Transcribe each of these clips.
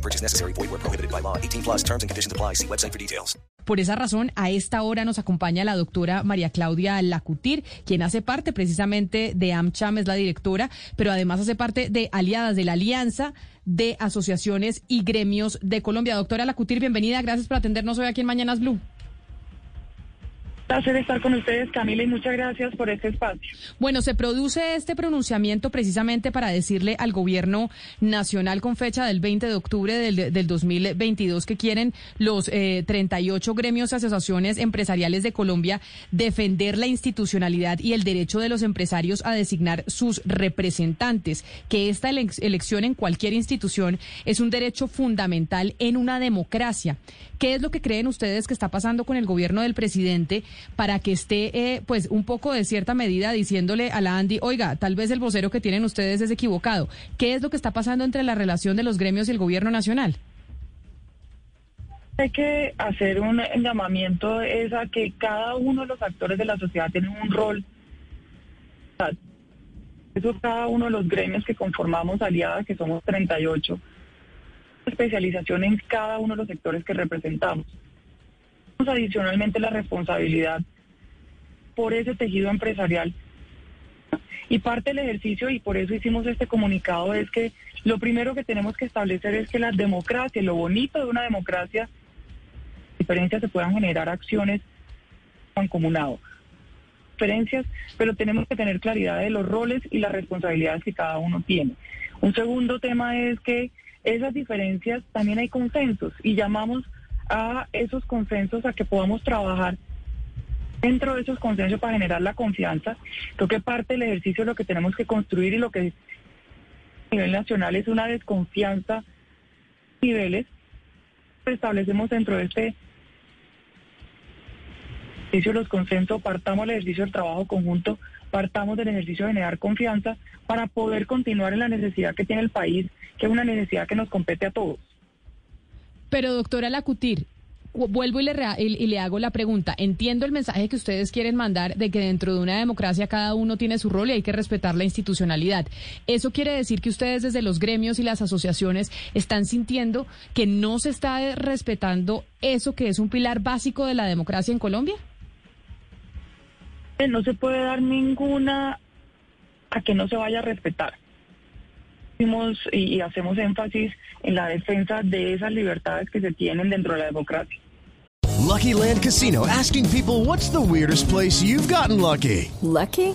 No purchase necessary. Void where prohibited by law. 18 plus terms and conditions apply. See website for details. Por esa razón, a esta hora nos acompaña la doctora María Claudia Lacutir, quien hace parte precisamente de AmCham, es la directora, pero además hace parte de aliadas de la Alianza de Asociaciones y Gremios de Colombia. Doctora Lacutir, bienvenida. Gracias por atendernos hoy aquí en Mañanas Blue. Placer estar con ustedes, Camila, y muchas gracias por este espacio. Bueno, se produce este pronunciamiento precisamente para decirle al gobierno nacional con fecha del 20 de octubre del, del 2022 que quieren los eh, 38 gremios y asociaciones empresariales de Colombia defender la institucionalidad y el derecho de los empresarios a designar sus representantes, que esta ele elección en cualquier institución es un derecho fundamental en una democracia. ¿Qué es lo que creen ustedes que está pasando con el gobierno del presidente para que esté, eh, pues, un poco de cierta medida diciéndole a la Andy, oiga, tal vez el vocero que tienen ustedes es equivocado? ¿Qué es lo que está pasando entre la relación de los gremios y el gobierno nacional? Hay que hacer un llamamiento es a que cada uno de los actores de la sociedad tiene un rol. Eso cada uno de los gremios que conformamos aliadas, que somos 38, especialización en cada uno de los sectores que representamos. Adicionalmente la responsabilidad por ese tejido empresarial. Y parte del ejercicio, y por eso hicimos este comunicado, es que lo primero que tenemos que establecer es que la democracia, lo bonito de una democracia, diferencias se puedan generar acciones mancomunado. Diferencias, pero tenemos que tener claridad de los roles y las responsabilidades que cada uno tiene. Un segundo tema es que esas diferencias también hay consensos y llamamos a esos consensos a que podamos trabajar dentro de esos consensos para generar la confianza. Creo que parte del ejercicio lo que tenemos que construir y lo que a nivel nacional es una desconfianza niveles establecemos dentro de este ejercicio los consensos, partamos del ejercicio del trabajo conjunto, partamos del ejercicio de generar confianza para poder continuar en la necesidad que tiene el país, que es una necesidad que nos compete a todos. Pero doctora Lacutir, vuelvo y le, y le, hago la pregunta. Entiendo el mensaje que ustedes quieren mandar de que dentro de una democracia cada uno tiene su rol y hay que respetar la institucionalidad. ¿Eso quiere decir que ustedes desde los gremios y las asociaciones están sintiendo que no se está respetando eso que es un pilar básico de la democracia en Colombia? No se puede dar ninguna a que no se vaya a respetar y hacemos énfasis en la defensa de esas libertades que se tienen dentro de la democracia. Lucky Land Casino asking people what's the weirdest place you've gotten lucky? Lucky?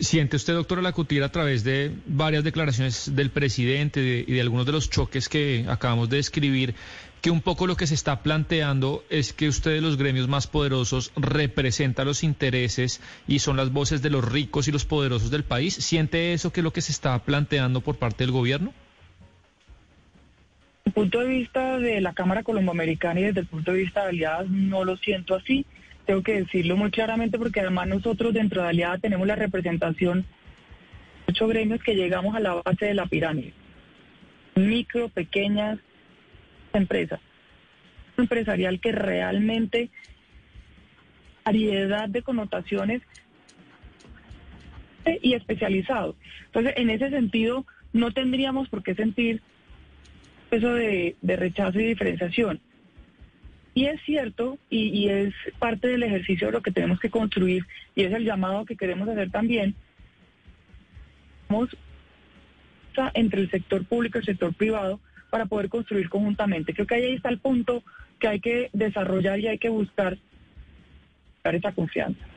¿Siente usted, doctora Lacutir, a través de varias declaraciones del presidente de, y de algunos de los choques que acabamos de describir, que un poco lo que se está planteando es que ustedes, los gremios más poderosos, representan los intereses y son las voces de los ricos y los poderosos del país? ¿Siente eso que es lo que se está planteando por parte del gobierno? Desde el punto de vista de la Cámara Colomboamericana y desde el punto de vista de aliadas, no lo siento así tengo que decirlo muy claramente porque además nosotros dentro de Aliada tenemos la representación de ocho gremios que llegamos a la base de la pirámide. Micro, pequeñas empresas. Empresarial que realmente variedad de connotaciones y especializado. Entonces, en ese sentido, no tendríamos por qué sentir eso de rechazo y diferenciación. Y es cierto, y, es parte del ejercicio de lo que tenemos que construir, y es el llamado que queremos hacer también, entre el sector público y el sector privado para poder construir conjuntamente. Creo que ahí está el punto que hay que desarrollar y hay que buscar esa confianza.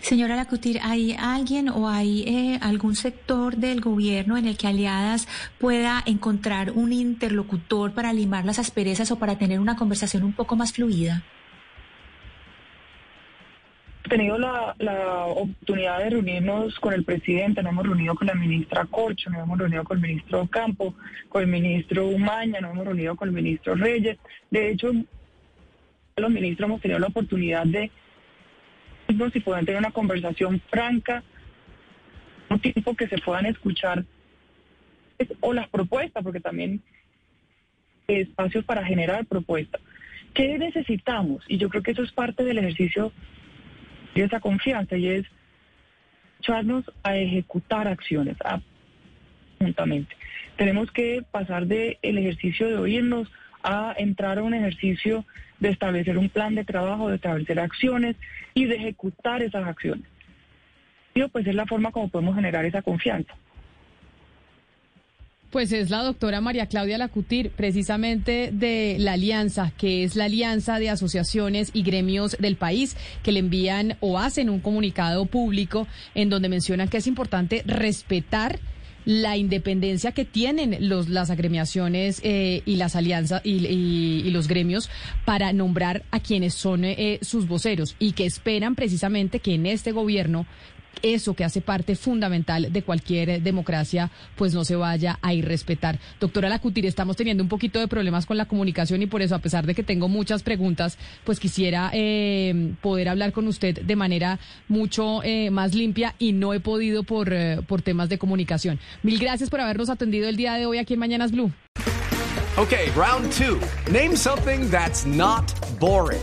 Señora Lacutir, ¿hay alguien o hay eh, algún sector del gobierno en el que Aliadas pueda encontrar un interlocutor para limar las asperezas o para tener una conversación un poco más fluida? tenido la, oportunidad de reunirnos con el presidente, nos hemos reunido con la ministra Corcho, nos hemos reunido con el ministro Campo, con el ministro Umaña, nos hemos reunido con el ministro Reyes. De hecho, los ministros hemos tenido la oportunidad de si puedan tener una conversación franca, un tiempo que se puedan escuchar o las propuestas, porque también espacios para generar propuestas. ¿Qué necesitamos? Y yo creo que eso es parte del ejercicio de esa confianza y es echarnos a ejecutar acciones juntamente. Tenemos que pasar del el ejercicio de oírnos a entrar a un ejercicio de establecer un plan de trabajo, de establecer acciones y de ejecutar esas acciones. Y pues es la forma como podemos generar esa confianza. Pues es la doctora María Claudia Lacutir, precisamente de la Alianza, que es la Alianza de Asociaciones y Gremios del país, que le envían o hacen un comunicado público en donde mencionan que es importante respetar la independencia que tienen los, las agremiaciones eh, y las alianzas y, los gremios para nombrar a quienes son eh, sus voceros y que esperan precisamente que en este gobierno eso que hace parte fundamental de cualquier democracia, pues no se vaya a irrespetar. Doctora Lacutir, estamos teniendo un poquito de problemas con la comunicación y por eso, a pesar de que tengo muchas preguntas, pues quisiera eh, poder hablar con usted de manera mucho eh, más limpia y no he podido por, eh, por temas de comunicación. Mil gracias por habernos atendido el día de hoy aquí en Mañanas Blue. Okay, round two. Name something that's not boring.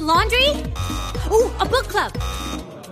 laundry? Uh, a book club.